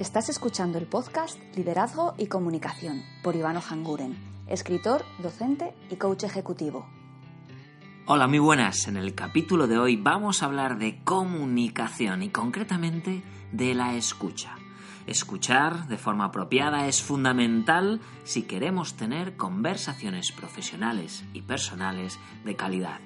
Estás escuchando el podcast Liderazgo y Comunicación por Ivano Hanguren, escritor, docente y coach ejecutivo. Hola, muy buenas. En el capítulo de hoy vamos a hablar de comunicación y concretamente de la escucha. Escuchar de forma apropiada es fundamental si queremos tener conversaciones profesionales y personales de calidad.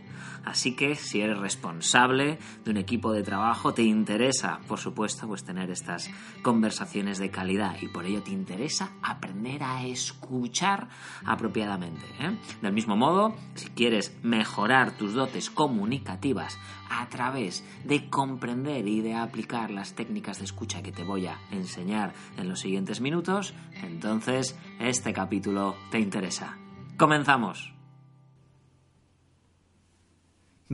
Así que si eres responsable de un equipo de trabajo, te interesa, por supuesto, pues tener estas conversaciones de calidad y por ello te interesa aprender a escuchar apropiadamente. ¿eh? Del mismo modo, si quieres mejorar tus dotes comunicativas a través de comprender y de aplicar las técnicas de escucha que te voy a enseñar en los siguientes minutos, entonces este capítulo te interesa. ¡Comenzamos!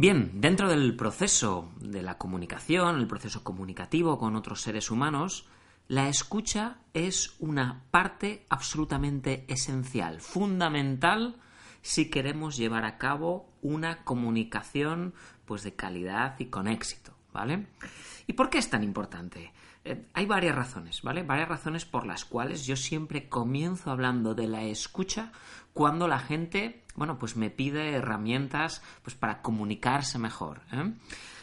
Bien, dentro del proceso de la comunicación, el proceso comunicativo con otros seres humanos, la escucha es una parte absolutamente esencial, fundamental si queremos llevar a cabo una comunicación pues de calidad y con éxito, ¿vale? ¿Y por qué es tan importante? Eh, hay varias razones, ¿vale? Varias razones por las cuales yo siempre comienzo hablando de la escucha cuando la gente, bueno, pues me pide herramientas pues para comunicarse mejor. ¿eh?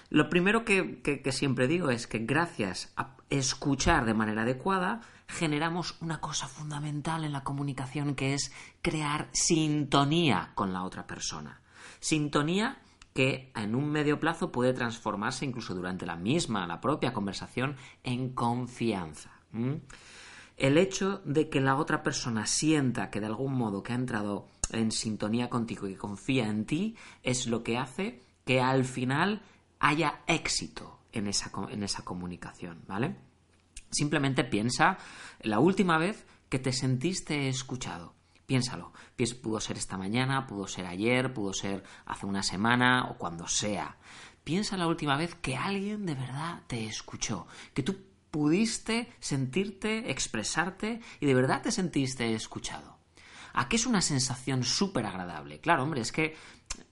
Lo primero que, que siempre digo es que gracias a escuchar de manera adecuada, generamos una cosa fundamental en la comunicación que es crear sintonía con la otra persona. Sintonía que en un medio plazo puede transformarse incluso durante la misma, la propia conversación, en confianza. El hecho de que la otra persona sienta que de algún modo que ha entrado en sintonía contigo y confía en ti es lo que hace que al final haya éxito en esa, en esa comunicación, ¿vale? Simplemente piensa la última vez que te sentiste escuchado. Piénsalo. Pudo ser esta mañana, pudo ser ayer, pudo ser hace una semana o cuando sea. Piensa la última vez que alguien de verdad te escuchó, que tú pudiste sentirte, expresarte y de verdad te sentiste escuchado. ¿A qué es una sensación súper agradable? Claro, hombre, es que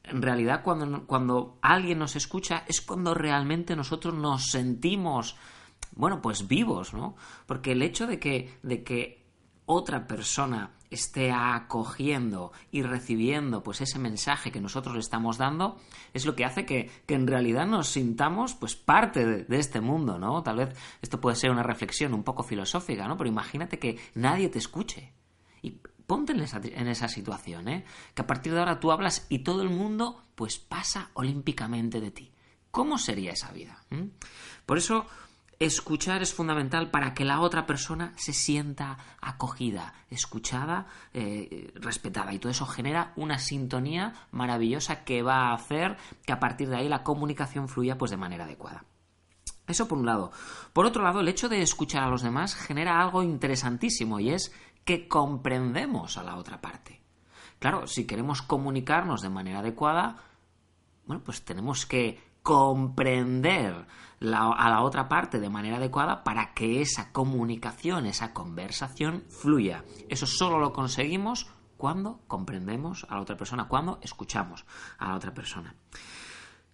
en realidad cuando, cuando alguien nos escucha es cuando realmente nosotros nos sentimos, bueno, pues vivos, ¿no? Porque el hecho de que, de que otra persona esté acogiendo y recibiendo pues ese mensaje que nosotros le estamos dando es lo que hace que, en realidad nos sintamos pues parte de, este mundo, ¿no? Tal vez esto puede ser una reflexión un poco filosófica, ¿no? Pero imagínate que nadie te escuche. Y ponte en esa, en esa situación, ¿eh? Que a partir de ahora tú hablas y todo el mundo pues pasa olímpicamente de ti. ¿Cómo sería esa vida? ¿Mm? Por eso Escuchar es fundamental para que la otra persona se sienta acogida, escuchada, eh, respetada. Y todo eso genera una sintonía maravillosa que va a hacer que a partir de ahí la comunicación fluya pues de manera adecuada. Eso por un lado. Por otro lado, el hecho de escuchar a los demás genera algo interesantísimo y es que comprendemos a la otra parte. Claro, si queremos comunicarnos de manera adecuada, bueno, pues tenemos que comprender a la otra parte de manera adecuada para que esa comunicación, esa conversación fluya. Eso solo lo conseguimos cuando comprendemos a la otra persona, cuando escuchamos a la otra persona.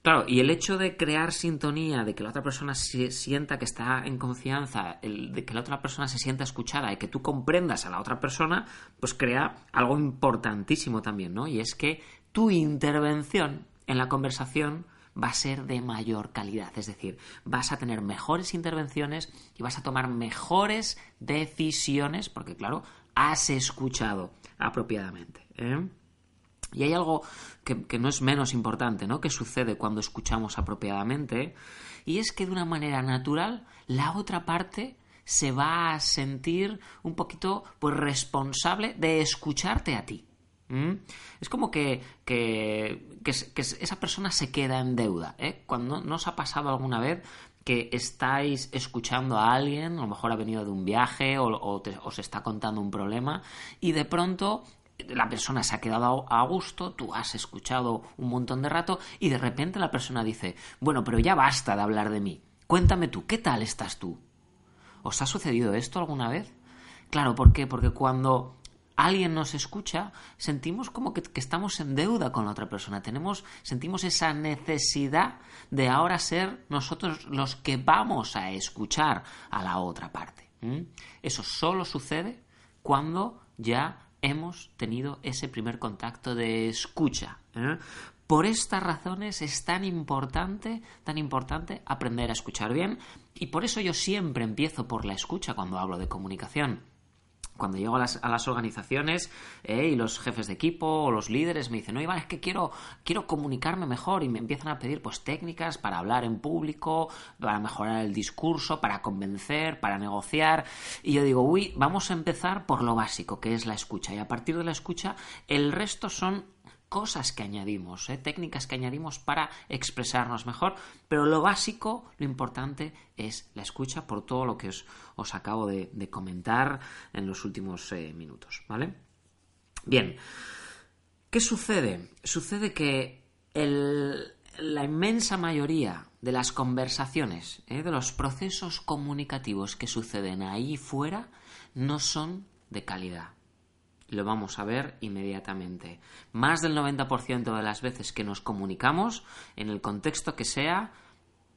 Claro, y el hecho de crear sintonía, de que la otra persona se sienta que está en confianza, de que la otra persona se sienta escuchada y que tú comprendas a la otra persona, pues crea algo importantísimo también, ¿no? Y es que tu intervención en la conversación va a ser de mayor calidad. Es decir, vas a tener mejores intervenciones y vas a tomar mejores decisiones porque, claro, has escuchado apropiadamente. ¿eh? Y hay algo que, que, no es menos importante, ¿no? Que sucede cuando escuchamos apropiadamente, y es que de una manera natural la otra parte se va a sentir un poquito pues responsable de escucharte a ti. Es como que, que, esa persona se queda en deuda. ¿eh? Cuando no os ha pasado alguna vez que estáis escuchando a alguien, a lo mejor ha venido de un viaje o, os está contando un problema y de pronto la persona se ha quedado a gusto, tú has escuchado un montón de rato y de repente la persona dice, bueno, pero ya basta de hablar de mí. Cuéntame tú, ¿qué tal estás tú? ¿Os ha sucedido esto alguna vez? Claro, ¿por qué? Porque cuando alguien nos escucha, sentimos como que, estamos en deuda con la otra persona. Tenemos, sentimos esa necesidad de ahora ser nosotros los que vamos a escuchar a la otra parte. Eso solo sucede cuando ya hemos tenido ese primer contacto de escucha. ¿eh? Por estas razones es tan importante, tan importante aprender a escuchar bien y por eso yo siempre empiezo por la escucha cuando hablo de comunicación cuando llego a las, organizaciones eh, y los jefes de equipo o los líderes me dicen, no, Iván, es que quiero, quiero comunicarme mejor y me empiezan a pedir pues técnicas para hablar en público, para mejorar el discurso, para convencer, para negociar. Y yo digo, uy, vamos a empezar por lo básico, que es la escucha. Y a partir de la escucha, el resto son cosas que añadimos, ¿eh? técnicas que añadimos para expresarnos mejor, pero lo básico, lo importante es la escucha por todo lo que os, acabo de, comentar en los últimos eh, minutos, ¿vale? Bien, ¿qué sucede? Sucede que la inmensa mayoría de las conversaciones, ¿eh? de los procesos comunicativos que suceden ahí fuera, no son de calidad lo vamos a ver inmediatamente. Más del 90% de las veces que nos comunicamos, en el contexto que sea,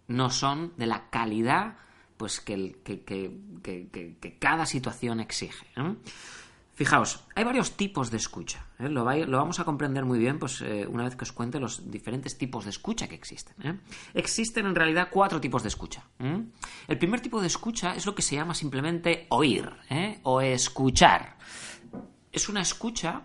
no son de la calidad pues que, que, cada situación exige. Fijaos, hay varios tipos de escucha. ¿eh? Lo, vamos a comprender muy bien pues, eh, una vez que os cuente los diferentes tipos de escucha que existen. ¿eh? Existen en realidad cuatro tipos de escucha. El primer tipo de escucha es lo que se llama simplemente oír o escuchar es una escucha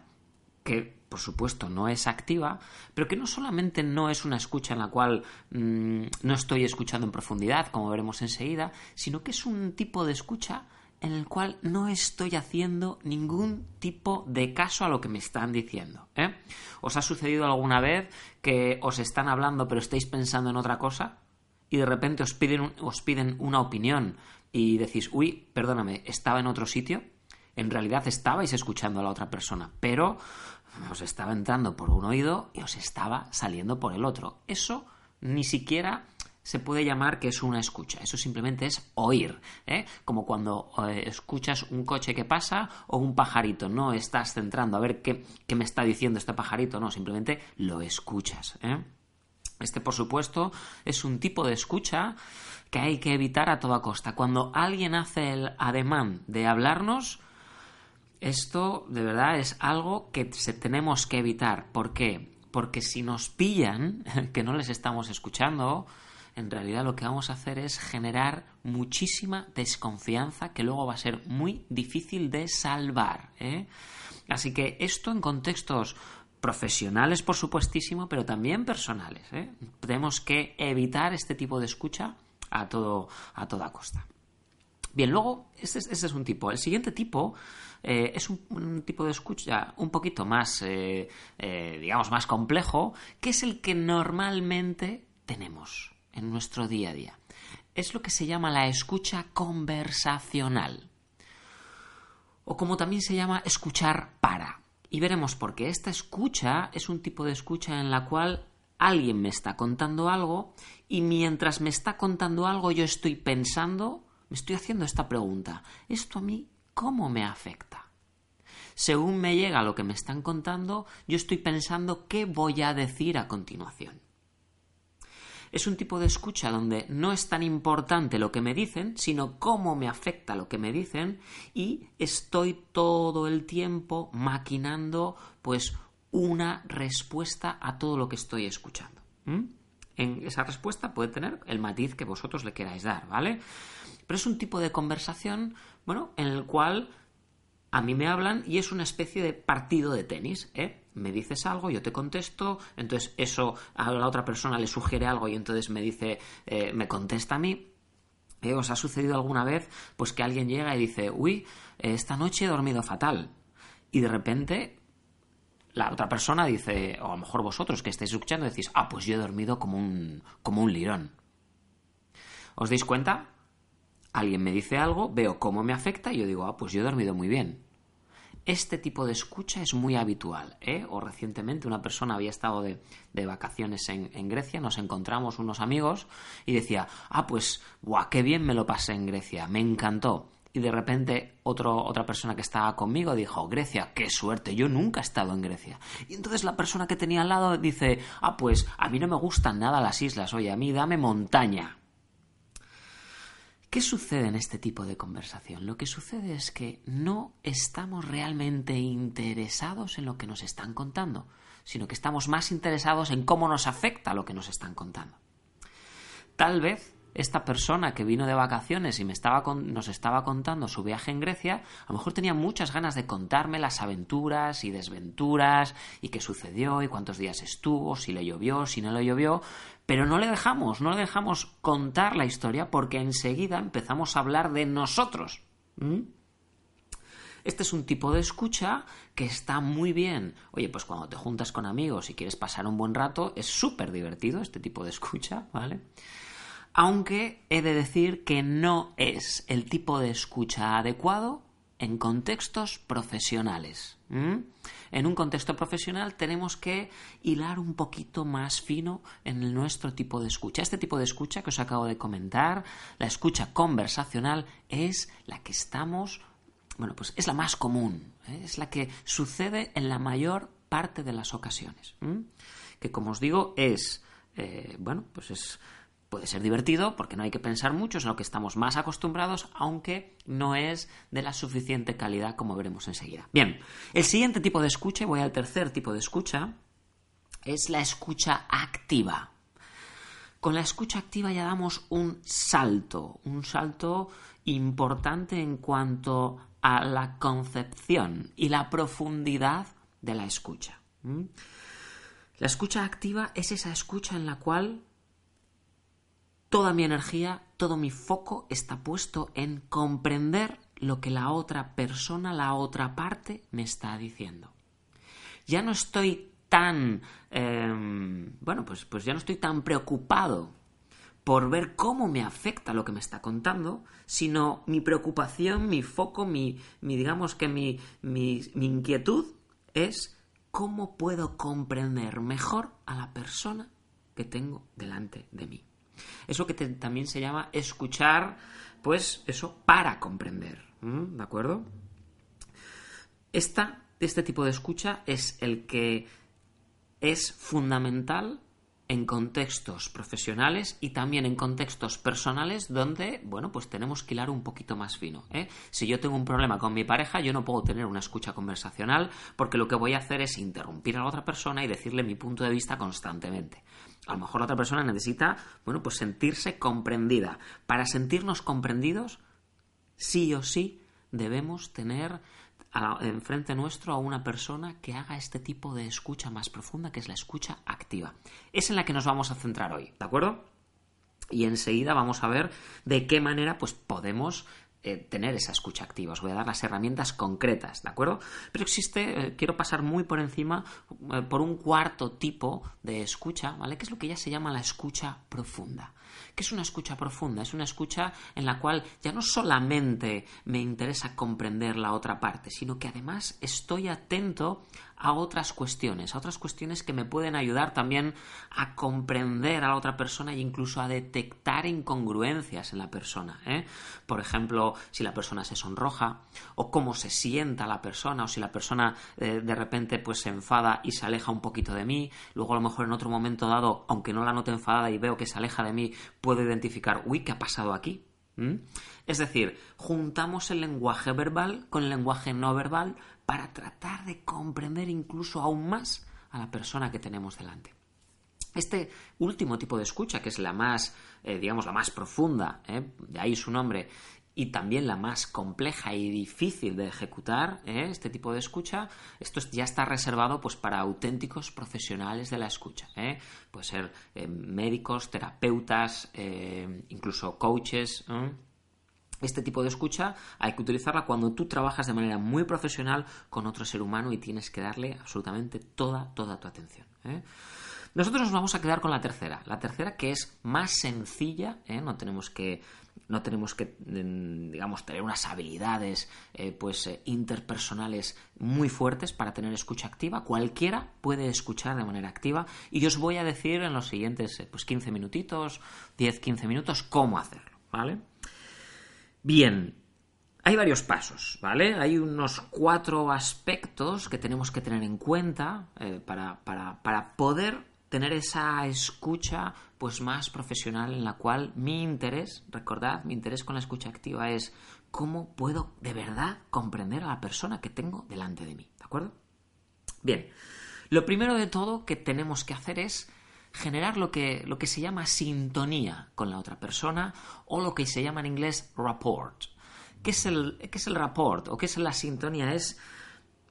que, por supuesto, no es activa, pero que no solamente no es una escucha en la cual mm, no estoy escuchando en profundidad, como veremos enseguida, sino que es un tipo de escucha en el cual no estoy haciendo ningún tipo de caso a lo que me están diciendo. ¿eh? ¿Os ha sucedido alguna vez que os están hablando pero estáis pensando en otra cosa? Y de repente os piden, os piden una opinión y decís, uy, perdóname, estaba en otro sitio en realidad estabais escuchando a la otra persona, pero os estaba entrando por un oído y os estaba saliendo por el otro. Eso ni siquiera se puede llamar que es una escucha, eso simplemente es oír, ¿eh? como cuando eh, escuchas un coche que pasa o un pajarito, no estás centrando a ver qué, me está diciendo este pajarito, no, simplemente lo escuchas. ¿eh? Este, por supuesto, es un tipo de escucha que hay que evitar a toda costa. Cuando alguien hace el ademán de hablarnos, esto de verdad es algo que tenemos que evitar. ¿Por qué? Porque si nos pillan, que no les estamos escuchando, en realidad lo que vamos a hacer es generar muchísima desconfianza que luego va a ser muy difícil de salvar. ¿eh? Así que esto en contextos profesionales, por supuestísimo, pero también personales. ¿eh? Tenemos que evitar este tipo de escucha a, todo, a toda costa. Bien, luego, ese, es un tipo. El siguiente tipo eh, es un, tipo de escucha un poquito más, eh, eh, digamos, más complejo, que es el que normalmente tenemos en nuestro día a día. Es lo que se llama la escucha conversacional. O como también se llama escuchar para. Y veremos por qué. Esta escucha es un tipo de escucha en la cual alguien me está contando algo y mientras me está contando algo yo estoy pensando me estoy haciendo esta pregunta. ¿Esto a mí cómo me afecta? Según me llega lo que me están contando, yo estoy pensando qué voy a decir a continuación. Es un tipo de escucha donde no es tan importante lo que me dicen, sino cómo me afecta lo que me dicen y estoy todo el tiempo maquinando pues una respuesta a todo lo que estoy escuchando. ¿Mm? En esa respuesta puede tener el matiz que vosotros le queráis dar, ¿vale? Pero es un tipo de conversación, bueno, en el cual a mí me hablan y es una especie de partido de tenis, ¿eh? Me dices algo, yo te contesto, entonces eso a la otra persona le sugiere algo y entonces me dice, eh, me contesta a mí. ¿Eh? ¿Os ha sucedido alguna vez pues que alguien llega y dice, uy, esta noche he dormido fatal? Y de repente la otra persona dice, o a lo mejor vosotros que estáis escuchando decís, ah, pues yo he dormido como un, como un lirón. ¿Os dais cuenta? Alguien me dice algo, veo cómo me afecta y yo digo, ah, pues yo he dormido muy bien. Este tipo de escucha es muy habitual. ¿eh? O recientemente una persona había estado de, vacaciones en, Grecia, nos encontramos unos amigos y decía, ah, pues, guau, qué bien me lo pasé en Grecia, me encantó. Y de repente otra persona que estaba conmigo dijo, Grecia, qué suerte, yo nunca he estado en Grecia. Y entonces la persona que tenía al lado dice, ah, pues a mí no me gustan nada las islas, oye, a mí dame montaña. ¿Qué sucede en este tipo de conversación? Lo que sucede es que no estamos realmente interesados en lo que nos están contando, sino que estamos más interesados en cómo nos afecta lo que nos están contando. Tal vez esta persona que vino de vacaciones y me estaba nos estaba contando su viaje en Grecia, a lo mejor tenía muchas ganas de contarme las aventuras y desventuras y qué sucedió y cuántos días estuvo, si le llovió, si no le llovió, pero no le dejamos, no le dejamos contar la historia porque enseguida empezamos a hablar de nosotros. Este es un tipo de escucha que está muy bien. Oye, pues cuando te juntas con amigos y quieres pasar un buen rato, es súper divertido este tipo de escucha, ¿vale? Aunque he de decir que no es el tipo de escucha adecuado en contextos profesionales. En un contexto profesional tenemos que hilar un poquito más fino en nuestro tipo de escucha. Este tipo de escucha que os acabo de comentar, la escucha conversacional, es la que estamos, bueno, pues es la más común, ¿eh? es la que sucede en la mayor parte de las ocasiones. Que como os digo, es, eh, bueno, pues es Puede ser divertido porque no hay que pensar mucho, es lo que estamos más acostumbrados, aunque no es de la suficiente calidad como veremos enseguida. Bien, el siguiente tipo de escucha, y voy al tercer tipo de escucha, es la escucha activa. Con la escucha activa ya damos un salto, un salto importante en cuanto a la concepción y la profundidad de la escucha. La escucha activa es esa escucha en la cual Toda mi energía, todo mi foco está puesto en comprender lo que la otra persona, la otra parte me está diciendo. Ya no estoy tan, em, bueno, pues, pues ya no estoy tan preocupado por ver cómo me afecta lo que me está contando, sino mi preocupación, mi foco, mi, mi digamos que mi, mi, mi inquietud es cómo puedo comprender mejor a la persona que tengo delante de mí. Eso que también se llama escuchar, pues eso, para comprender. ¿De acuerdo? Esta, este tipo de escucha es el que es fundamental en contextos profesionales y también en contextos personales donde, bueno, pues tenemos que hilar un poquito más fino. ¿eh? Si yo tengo un problema con mi pareja, yo no puedo tener una escucha conversacional porque lo que voy a hacer es interrumpir a la otra persona y decirle mi punto de vista constantemente. A lo mejor la otra persona necesita, bueno, pues sentirse comprendida. Para sentirnos comprendidos, sí o sí debemos tener enfrente nuestro a una persona que haga este tipo de escucha más profunda, que es la escucha activa. Es en la que nos vamos a centrar hoy, ¿de acuerdo? Y enseguida vamos a ver de qué manera pues, podemos eh, tener esa escucha activa. Os voy a dar las herramientas concretas, ¿de acuerdo? Pero existe, eh, quiero pasar muy por encima eh, por un cuarto tipo de escucha, ¿vale? Que es lo que ya se llama la escucha profunda. ¿Qué es una escucha profunda? Es una escucha en la cual ya no solamente me interesa comprender la otra parte, sino que además estoy atento a otras cuestiones, a otras cuestiones que me pueden ayudar también a comprender a la otra persona e incluso a detectar incongruencias en la persona. ¿eh? Por ejemplo, si la persona se sonroja, o cómo se sienta la persona, o si la persona eh, de repente pues se enfada y se aleja un poquito de mí, luego a lo mejor en otro momento dado, aunque no la note enfadada y veo que se aleja de mí, puedo identificar, uy, ¿qué ha pasado aquí? Es decir, juntamos el lenguaje verbal con el lenguaje no verbal para tratar de comprender incluso aún más a la persona que tenemos delante. Este último tipo de escucha, que es la más, eh, digamos, la más profunda, ¿eh? de ahí su nombre, y también la más compleja y difícil de ejecutar, ¿eh? este tipo de escucha, esto ya está reservado pues, para auténticos profesionales de la escucha. Puede ser médicos, terapeutas, incluso coaches. Este tipo de escucha hay que utilizarla cuando tú trabajas de manera muy profesional con otro ser humano y tienes que darle absolutamente toda, toda tu atención. ¿eh? Nosotros nos vamos a quedar con la tercera. La tercera que es más sencilla, ¿eh? no tenemos que no tenemos que digamos tener unas habilidades eh, pues interpersonales muy fuertes para tener escucha activa. Cualquiera puede escuchar de manera activa. Y yo os voy a decir en los siguientes pues 15 minutitos 10 15 minutos cómo hacerlo vale Bien, hay varios pasos, ¿vale? Hay unos cuatro aspectos que tenemos que tener en cuenta eh, para, poder tener esa escucha pues más profesional en la cual mi interés, recordad, mi interés con la escucha activa es cómo puedo de verdad comprender a la persona que tengo delante de mí, ¿de acuerdo? Bien, lo primero de todo que tenemos que hacer es generar lo que, lo que se llama sintonía con la otra persona o lo que se llama en inglés rapport. ¿Qué es el, qué es el rapport o qué es la sintonía? Es,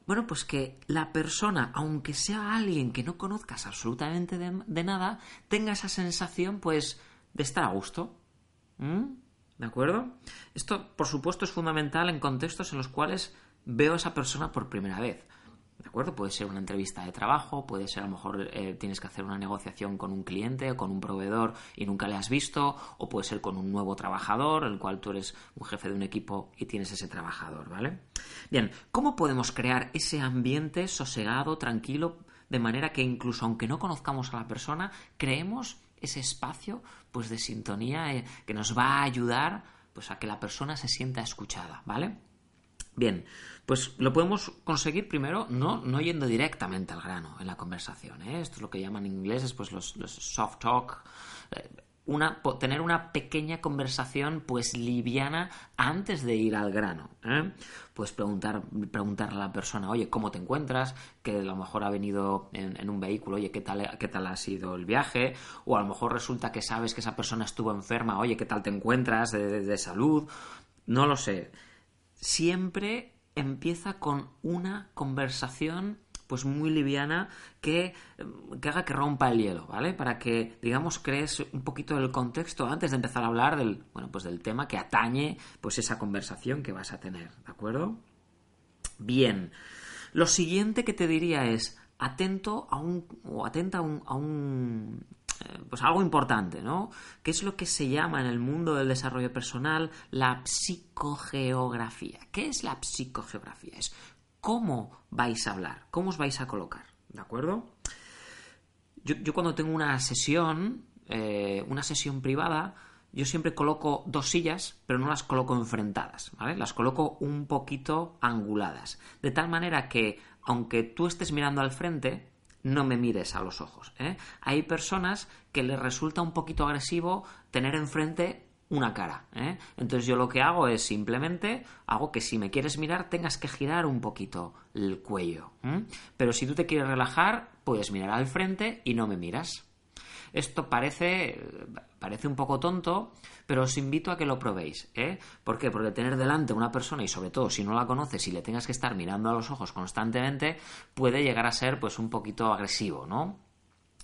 bueno, pues que la persona, aunque sea alguien que no conozcas absolutamente de, nada, tenga esa sensación, pues, de estar a gusto. ¿Mm? ¿De acuerdo? Esto, por supuesto, es fundamental en contextos en los cuales veo a esa persona por primera vez. ¿De acuerdo? Puede ser una entrevista de trabajo, puede ser a lo mejor eh, tienes que hacer una negociación con un cliente o con un proveedor y nunca le has visto, o puede ser con un nuevo trabajador, el cual tú eres un jefe de un equipo y tienes ese trabajador, ¿vale? Bien, ¿cómo podemos crear ese ambiente sosegado, tranquilo, de manera que incluso aunque no conozcamos a la persona, creemos ese espacio pues de sintonía eh, que nos va a ayudar pues a que la persona se sienta escuchada, ¿vale? Bien, pues lo podemos conseguir primero no, no yendo directamente al grano en la conversación. ¿eh? Esto es lo que llaman en inglés pues los, soft talk. Eh, una, tener una pequeña conversación pues liviana antes de ir al grano. ¿eh? Pues preguntar, preguntarle a la persona, oye, ¿cómo te encuentras? Que a lo mejor ha venido en, un vehículo, oye, ¿qué tal, ¿qué tal ha sido el viaje? O a lo mejor resulta que sabes que esa persona estuvo enferma, oye, ¿qué tal te encuentras de salud? No lo sé. Siempre empieza con una conversación pues muy liviana que, que, haga que rompa el hielo, ¿vale? Para que, digamos, crees un poquito del contexto antes de empezar a hablar del, bueno, pues del tema que atañe pues esa conversación que vas a tener, ¿de acuerdo? Bien. Lo siguiente que te diría es atento a un o atenta a un eh, pues algo importante, ¿no? ¿Qué es lo que se llama en el mundo del desarrollo personal la psicogeografía? ¿Qué es la psicogeografía? Es cómo vais a hablar, cómo os vais a colocar, ¿de acuerdo? Yo, cuando tengo una sesión, eh, una sesión privada, yo siempre coloco dos sillas, pero no las coloco enfrentadas, ¿vale? Las coloco un poquito anguladas, de tal manera que aunque tú estés mirando al frente, no me mires a los ojos. ¿eh? Hay personas que les resulta un poquito agresivo tener enfrente una cara. ¿eh? Entonces yo lo que hago es simplemente hago que si me quieres mirar tengas que girar un poquito el cuello. Pero si tú te quieres relajar, puedes mirar al frente y no me miras. Esto parece, parece un poco tonto, pero os invito a que lo probéis. ¿eh? ¿Por qué? Porque tener delante una persona y sobre todo si no la conoces y le tengas que estar mirando a los ojos constantemente, puede llegar a ser pues un poquito agresivo, ¿no?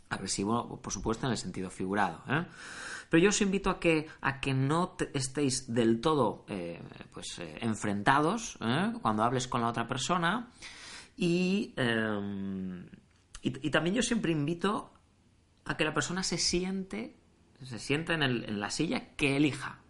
Agresivo, por supuesto, en el sentido figurado. ¿eh? Pero yo os invito a que, a que no estéis del todo eh, pues, eh, enfrentados cuando hables con la otra persona. Y, y, y, también yo siempre invito a que la persona se siente, se sienta en, en la silla que elija.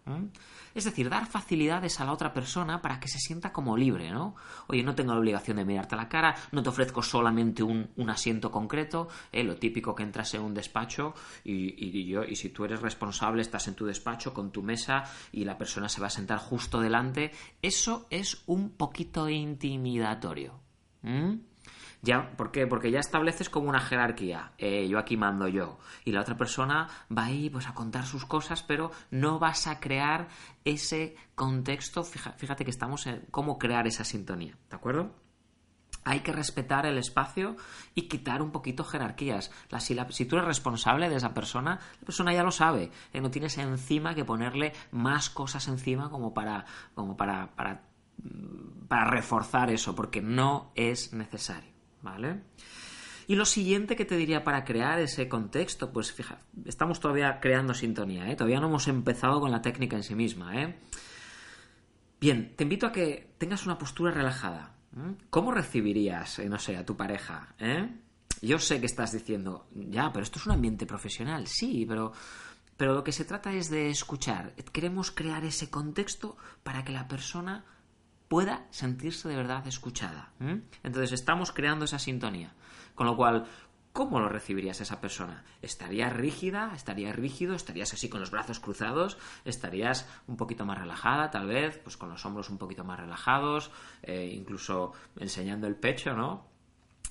Es decir, dar facilidades a la otra persona para que se sienta como libre, ¿no? Oye, no tengo la obligación de mirarte a la cara, no te ofrezco solamente un, asiento concreto, ¿eh? lo típico que entras en un despacho y, yo, y si tú eres responsable, estás en tu despacho con tu mesa y la persona se va a sentar justo delante, eso es un poquito intimidatorio. Ya, ¿Por qué? Porque ya estableces como una jerarquía. Eh, yo aquí mando yo. Y la otra persona va ahí pues, a contar sus cosas, pero no vas a crear ese contexto. Fíjate que estamos en cómo crear esa sintonía. ¿De acuerdo? hay que respetar el espacio y quitar un poquito jerarquías. si, tú eres responsable de esa persona, la persona ya lo sabe. Eh, no tienes encima que ponerle más cosas encima como para, como para, para, para reforzar eso, porque no es necesario. ¿Vale? Y lo siguiente que te diría para crear ese contexto, pues fija, estamos todavía creando sintonía, ¿eh? Todavía no hemos empezado con la técnica en sí misma, ¿eh? Bien, te invito a que tengas una postura relajada. ¿Cómo recibirías, eh, no sé, a tu pareja, eh? Yo sé que estás diciendo, ya, pero esto es un ambiente profesional, sí, pero, pero lo que se trata es de escuchar. Queremos crear ese contexto para que la persona pueda sentirse de verdad escuchada. Entonces estamos creando esa sintonía. Con lo cual, ¿cómo lo recibirías esa persona? ¿Estarías rígida? ¿Estarías rígido? ¿Estarías así con los brazos cruzados? ¿Estarías un poquito más relajada, tal vez? Pues con los hombros un poquito más relajados, eh, incluso enseñando el pecho, ¿no?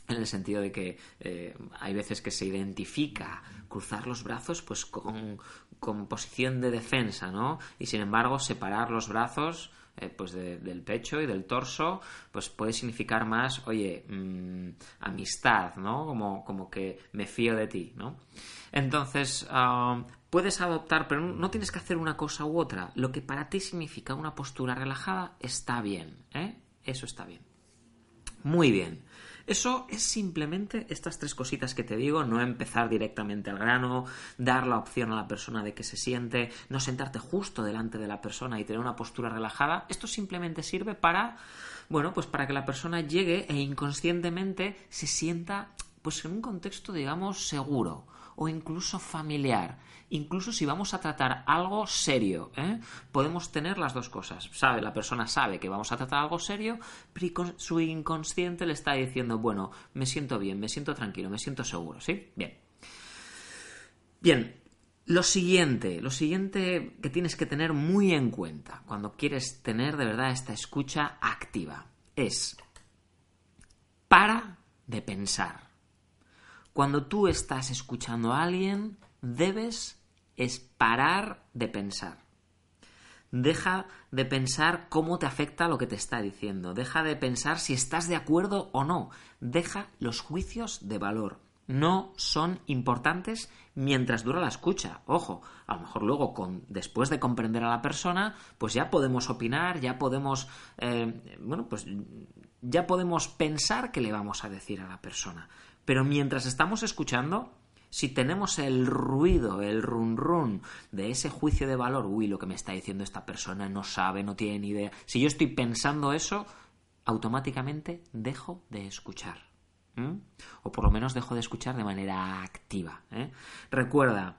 en el sentido de que eh, hay veces que se identifica cruzar los brazos pues con, con posición de defensa, ¿no? Y sin embargo separar los brazos eh, pues del pecho y del torso, pues puede significar más, oye, mm, amistad, ¿no? Como, como que me fío de ti, ¿no? Entonces, puedes adoptar, pero no tienes que hacer una cosa u otra. Lo que para ti significa una postura relajada está bien, ¿eh? Eso está bien. Muy bien. Eso es simplemente estas tres cositas que te digo, no empezar directamente al grano, dar la opción a la persona de que se siente, no sentarte justo delante de la persona y tener una postura relajada. Esto simplemente sirve para, bueno, pues para que la persona llegue e inconscientemente se sienta pues en un contexto, digamos, seguro o incluso familiar. Incluso si vamos a tratar algo serio, ¿eh? podemos tener las dos cosas. Sabe, la persona sabe que vamos a tratar algo serio, pero su inconsciente le está diciendo, bueno, me siento bien, me siento tranquilo, me siento seguro, ¿sí? Bien. Bien, lo siguiente, lo siguiente que tienes que tener muy en cuenta cuando quieres tener de verdad esta escucha activa es para de pensar. Cuando tú estás escuchando a alguien, debes es parar de pensar. Deja de pensar cómo te afecta lo que te está diciendo. Deja de pensar si estás de acuerdo o no. Deja los juicios de valor. No son importantes mientras dura la escucha. Ojo, a lo mejor luego, con, después de comprender a la persona, pues ya podemos opinar, ya podemos, eh, bueno, pues ya podemos pensar qué le vamos a decir a la persona. Pero mientras estamos escuchando, si tenemos el ruido, el run run de ese juicio de valor, uy, lo que me está diciendo esta persona no sabe, no tiene ni idea. Si yo estoy pensando eso, automáticamente dejo de escuchar. O por lo menos dejo de escuchar de manera activa. ¿eh? Recuerda,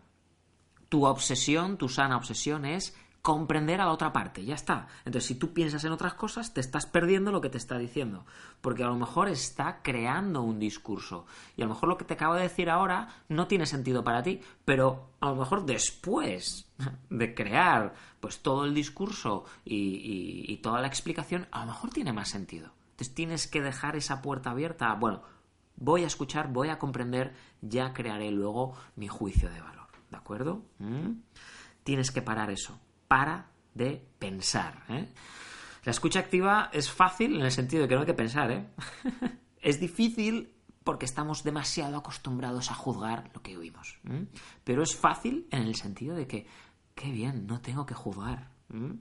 tu obsesión, tu sana obsesión es comprender a la otra parte, ya está. Entonces, si tú piensas en otras cosas, te estás perdiendo lo que te está diciendo, porque a lo mejor está creando un discurso y a lo mejor lo que te acabo de decir ahora no tiene sentido para ti, pero a lo mejor después de crear pues todo el discurso y, toda la explicación, a lo mejor tiene más sentido. Entonces tienes que dejar esa puerta abierta. Bueno, voy a escuchar, voy a comprender, ya crearé luego mi juicio de valor. ¿De acuerdo? ¿Mm? Tienes que parar eso para de pensar. ¿eh? La escucha activa es fácil en el sentido de que no hay que pensar. ¿eh? es difícil porque estamos demasiado acostumbrados a juzgar lo que oímos. Pero es fácil en el sentido de que, qué bien, no tengo que juzgar.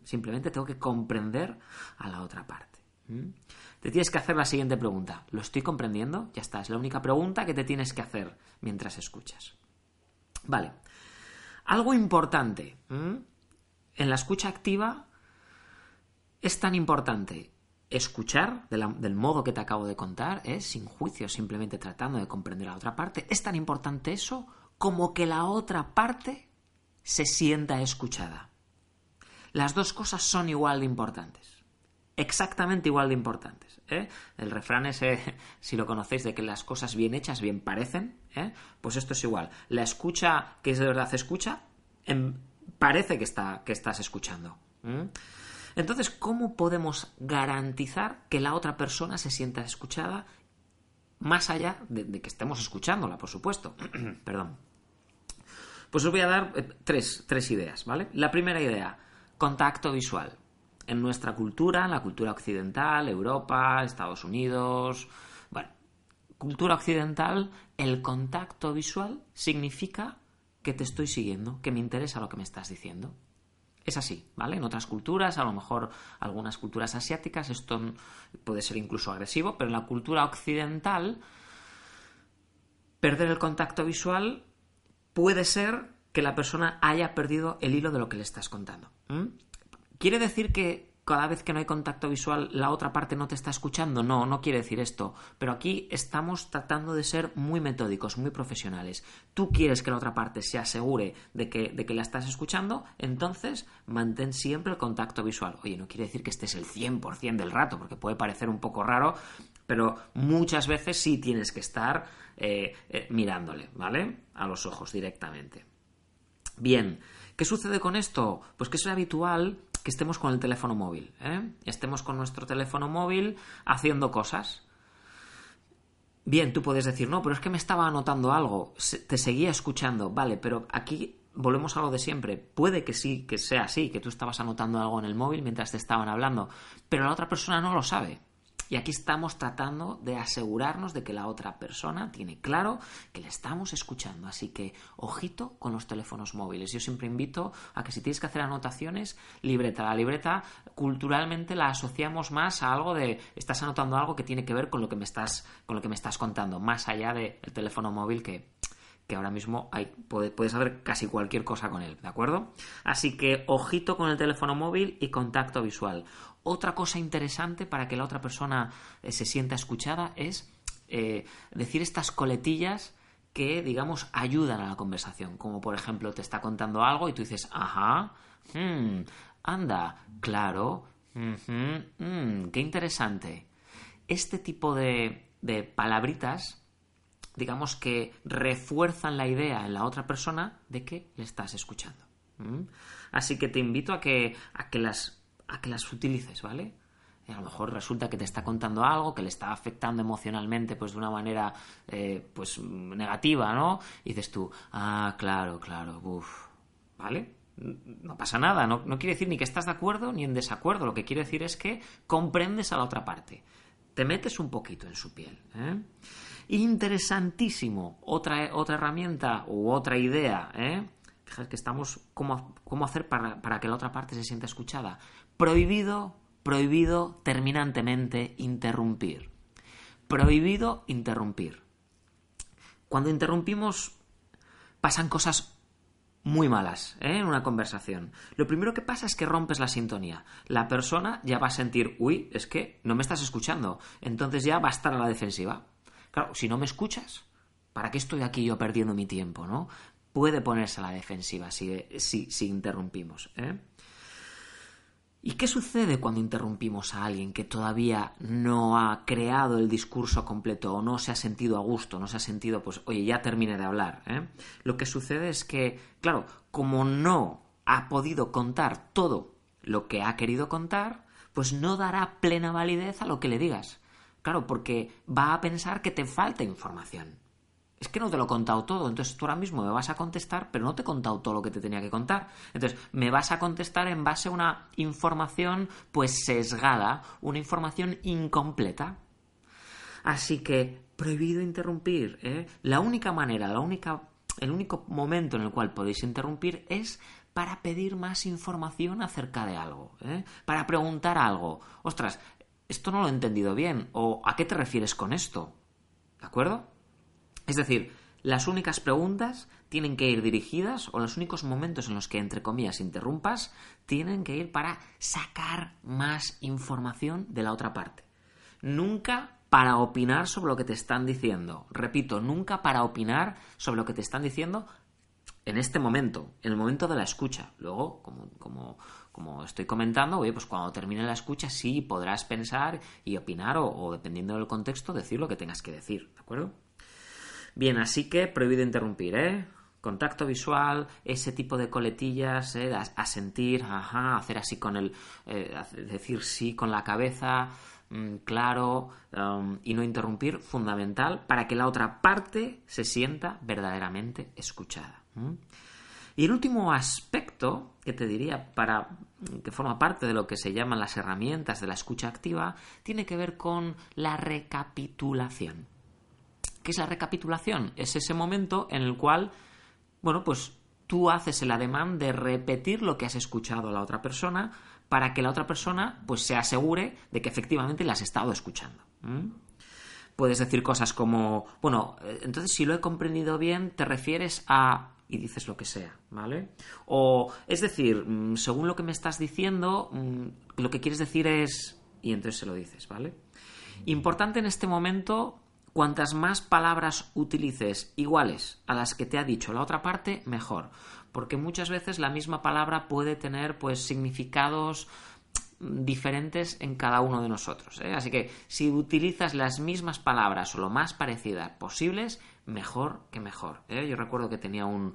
Simplemente tengo que comprender a la otra parte. Te tienes que hacer la siguiente pregunta. ¿Lo estoy comprendiendo? Ya está, es la única pregunta que te tienes que hacer mientras escuchas. Vale. Algo importante en la escucha activa es tan importante escuchar del modo que te acabo de contar, ¿eh? sin juicio, simplemente tratando de comprender a la otra parte, es tan importante eso como que la otra parte se sienta escuchada. Las dos cosas son igual de importantes, exactamente igual de importantes. ¿eh? El refrán es, si lo conocéis, de que las cosas bien hechas bien parecen, ¿eh? pues esto es igual. La escucha que es de verdad escucha, parece que, está, que estás escuchando. Entonces, ¿cómo podemos garantizar que la otra persona se sienta escuchada más allá de, que estemos escuchándola, por supuesto? Perdón. Pues os voy a dar eh, tres, tres ideas, ¿vale? La primera idea, contacto visual. En nuestra cultura, en la cultura occidental, Europa, Estados Unidos, bueno, cultura occidental, el contacto visual significa que te estoy siguiendo, que me interesa lo que me estás diciendo. Es así, ¿vale? En otras culturas, a lo mejor algunas culturas asiáticas, esto puede ser incluso agresivo, pero en la cultura occidental, perder el contacto visual puede ser que la persona haya perdido el hilo de lo que le estás contando. ¿Quiere decir que cada vez que no hay contacto visual la otra parte no te está escuchando. No, no quiere decir esto. Pero aquí estamos tratando de ser muy metódicos, muy profesionales. Tú quieres que la otra parte se asegure de que, de que la estás escuchando, entonces mantén siempre el contacto visual. Oye, no quiere decir que estés el 100% del rato, porque puede parecer un poco raro, pero muchas veces sí tienes que estar eh, eh, mirándole, ¿vale? A los ojos directamente. Bien, ¿qué sucede con esto? Pues que es habitual que estemos con el teléfono móvil, ¿eh? estemos con nuestro teléfono móvil haciendo cosas. bien, tú puedes decir, no, pero es que me estaba anotando algo, te seguía escuchando, vale, pero aquí volvemos a lo de siempre. Puede que sí, que sea así, que tú estabas anotando algo en el móvil mientras te estaban hablando, pero la otra persona no lo sabe. Y aquí estamos tratando de asegurarnos de que la otra persona tiene claro que le estamos escuchando. Así que ojito con los teléfonos móviles. Yo siempre invito a que si tienes que hacer anotaciones, libreta. La libreta culturalmente la asociamos más a algo de estás anotando algo que tiene que ver con lo que me estás, con lo que me estás contando, más allá del teléfono móvil que, que ahora mismo hay, puedes hacer casi cualquier cosa con él, ¿de acuerdo? Así que ojito con el teléfono móvil y contacto visual. Otra cosa interesante para que la otra persona eh, se sienta escuchada es eh, decir estas coletillas que, digamos, ayudan a la conversación. Como por ejemplo, te está contando algo y tú dices, ajá, hmm, anda, claro, mm, qué interesante. Este tipo de, de palabritas digamos que refuerzan la idea en la otra persona de que le estás escuchando. Así que te invito a que, a que las a que las utilices, ¿vale? a lo mejor resulta que te está contando algo que le está afectando emocionalmente pues de una manera eh, pues negativa, ¿no? Y dices tú, ah, claro, claro, uff, ¿vale? No pasa nada, no, no, quiere decir ni que estás de acuerdo ni en desacuerdo, lo que quiere decir es que comprendes a la otra parte, te metes un poquito en su piel. ¿eh? Interesantísimo, otra, otra herramienta u otra idea, ¿eh? Fíjate que estamos, ¿cómo, cómo hacer para, para que la otra parte se sienta escuchada? Prohibido, prohibido terminantemente interrumpir. Prohibido interrumpir. Cuando interrumpimos pasan cosas muy malas ¿eh? en una conversación. Lo primero que pasa es que rompes la sintonía. La persona ya va a sentir, uy, es que no me estás escuchando. Entonces ya va a estar a la defensiva. Claro, si no me escuchas, ¿para qué estoy aquí yo perdiendo mi tiempo? ¿no? Puede ponerse a la defensiva si, si, si interrumpimos. ¿eh? ¿Y qué sucede cuando interrumpimos a alguien que todavía no ha creado el discurso completo o no se ha sentido a gusto, no se ha sentido, pues, oye, ya terminé de hablar? ¿eh? Lo que sucede es que, claro, como no ha podido contar todo lo que ha querido contar, pues no dará plena validez a lo que le digas. Claro, porque va a pensar que te falta información es que no te lo he contado todo, entonces tú ahora mismo me vas a contestar, pero no te he contado todo lo que te tenía que contar. Entonces, me vas a contestar en base a una información pues sesgada, una información incompleta. Así que, prohibido interrumpir. ¿eh? La única manera, la única, el único momento en el cual podéis interrumpir es para pedir más información acerca de algo, ¿eh? para preguntar algo. Ostras, esto no lo he entendido bien, o ¿a qué te refieres con esto? ¿De acuerdo? Es decir, las únicas preguntas tienen que ir dirigidas, o los únicos momentos en los que, entre comillas, interrumpas, tienen que ir para sacar más información de la otra parte. Nunca para opinar sobre lo que te están diciendo. Repito, nunca para opinar sobre lo que te están diciendo en este momento, en el momento de la escucha. Luego, como, como, estoy comentando, pues cuando termine la escucha sí podrás pensar y opinar o, o dependiendo del contexto decir lo que tengas que decir, ¿de acuerdo? Bien, así que prohibido interrumpir, ¿eh? Contacto visual, ese tipo de coletillas, ¿eh? a, sentir, ajá, hacer así con el, eh, decir sí con la cabeza, mm, claro, um, y no interrumpir, fundamental para que la otra parte se sienta verdaderamente escuchada. Y el último aspecto que te diría para que forma parte de lo que se llaman las herramientas de la escucha activa tiene que ver con la recapitulación. ¿Qué es la recapitulación? Es ese momento en el cual, bueno, pues tú haces el ademán de repetir lo que has escuchado a la otra persona para que la otra persona pues se asegure de que efectivamente la has estado escuchando. Puedes decir cosas como, bueno, eh, entonces si lo he comprendido bien, te refieres a y dices lo que sea, ¿vale? O, es decir, mm, según lo que me estás diciendo, mm, lo que quieres decir es... y entonces se lo dices, ¿vale? Importante en este momento Cuantas más palabras utilices iguales a las que te ha dicho la otra parte, mejor. Porque muchas veces la misma palabra puede tener pues significados diferentes en cada uno de nosotros. ¿eh? Así que si utilizas las mismas palabras o lo más parecidas posibles, mejor que mejor. ¿eh? Yo recuerdo que tenía un,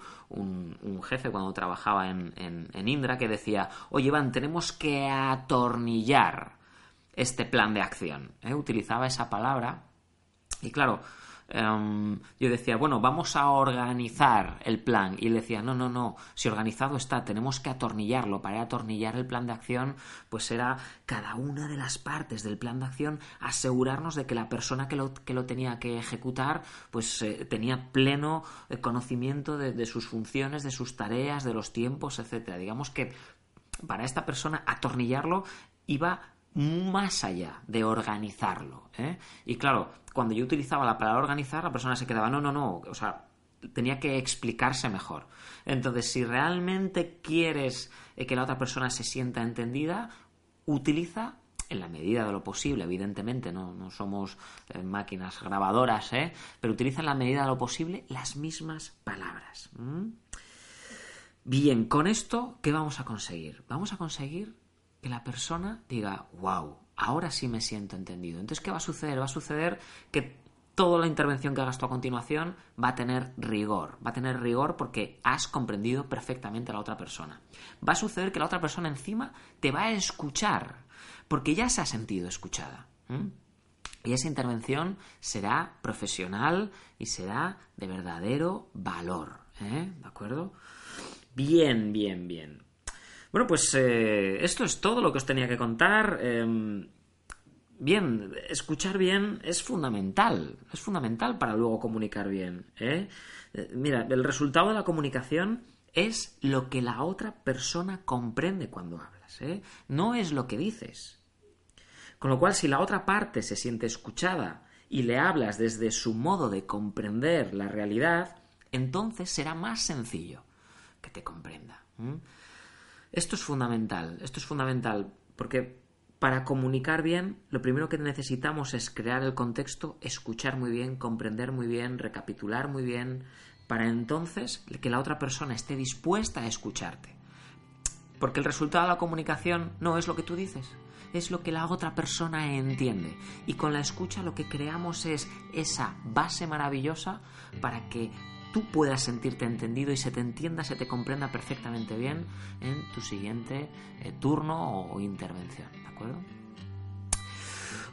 jefe cuando trabajaba en, en, Indra que decía, oye Iván, tenemos que atornillar este plan de acción. ¿eh? Utilizaba esa palabra Y claro, em, yo decía, bueno, vamos a organizar el plan. Y él decía, no, no, no, si organizado está, tenemos que atornillarlo. Para atornillar el plan de acción, pues era cada una de las partes del plan de acción asegurarnos de que la persona que lo, que lo tenía que ejecutar, pues eh, tenía pleno eh, conocimiento de, de sus funciones, de sus tareas, de los tiempos, etcétera. Digamos que para esta persona atornillarlo iba más allá de organizarlo. ¿eh? Y claro, cuando yo utilizaba la palabra organizar, la persona se quedaba, no, no, no, o sea, tenía que explicarse mejor. Entonces, si realmente quieres eh, que la otra persona se sienta entendida, utiliza en la medida de lo posible, evidentemente, no, no somos eh, máquinas grabadoras, ¿eh? pero utiliza en la medida de lo posible las mismas palabras. Bien, con esto, ¿qué vamos a conseguir? Vamos a conseguir que la persona diga, wow, ahora sí me siento entendido. Entonces, ¿qué va a suceder? Va a suceder que toda la intervención que hagas tú a continuación va a tener rigor. Va a tener rigor porque has comprendido perfectamente a la otra persona. Va a suceder que la otra persona encima te va a escuchar porque ya se ha sentido escuchada. Y esa intervención será profesional y será de verdadero valor. ¿eh? ¿De acuerdo? Bien, bien, bien. Bueno, pues eh, esto es todo lo que os tenía que contar. Em, bien, escuchar bien es fundamental. Es fundamental para luego comunicar bien. ¿eh? Eh, mira, el resultado de la comunicación es lo que la otra persona comprende cuando hablas. No es lo que dices. Con lo cual, si la otra parte se siente escuchada y le hablas desde su modo de comprender la realidad, entonces será más sencillo que te comprenda. Esto es fundamental, esto es fundamental, porque para comunicar bien, lo primero que necesitamos es crear el contexto, escuchar muy bien, comprender muy bien, recapitular muy bien, para entonces que la otra persona esté dispuesta a escucharte. Porque el resultado de la comunicación no es lo que tú dices, es lo que la otra persona entiende. Y con la escucha lo que creamos es esa base maravillosa para que tú puedas sentirte entendido y se te entienda, se te comprenda perfectamente bien en tu siguiente eh, turno o intervención, ¿de acuerdo?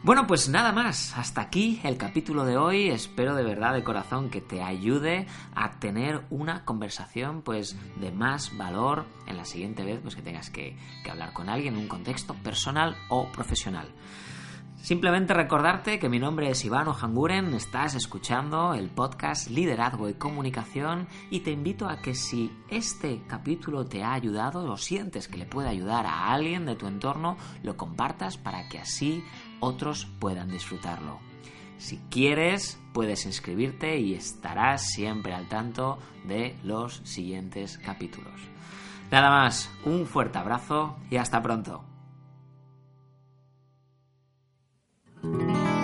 Bueno, pues nada más, hasta aquí el capítulo de hoy. Espero de verdad de corazón que te ayude a tener una conversación pues de más valor en la siguiente vez pues que tengas que, que hablar con alguien en un contexto personal o profesional. Simplemente recordarte que mi nombre es Iván Ojanguren, estás escuchando el podcast Liderazgo y Comunicación y te invito a que si este capítulo te ha ayudado, lo sientes que le puede ayudar a alguien de tu entorno, lo compartas para que así otros puedan disfrutarlo. Si quieres, puedes inscribirte y estarás siempre al tanto de los siguientes capítulos. Nada más, un fuerte abrazo y hasta pronto. うん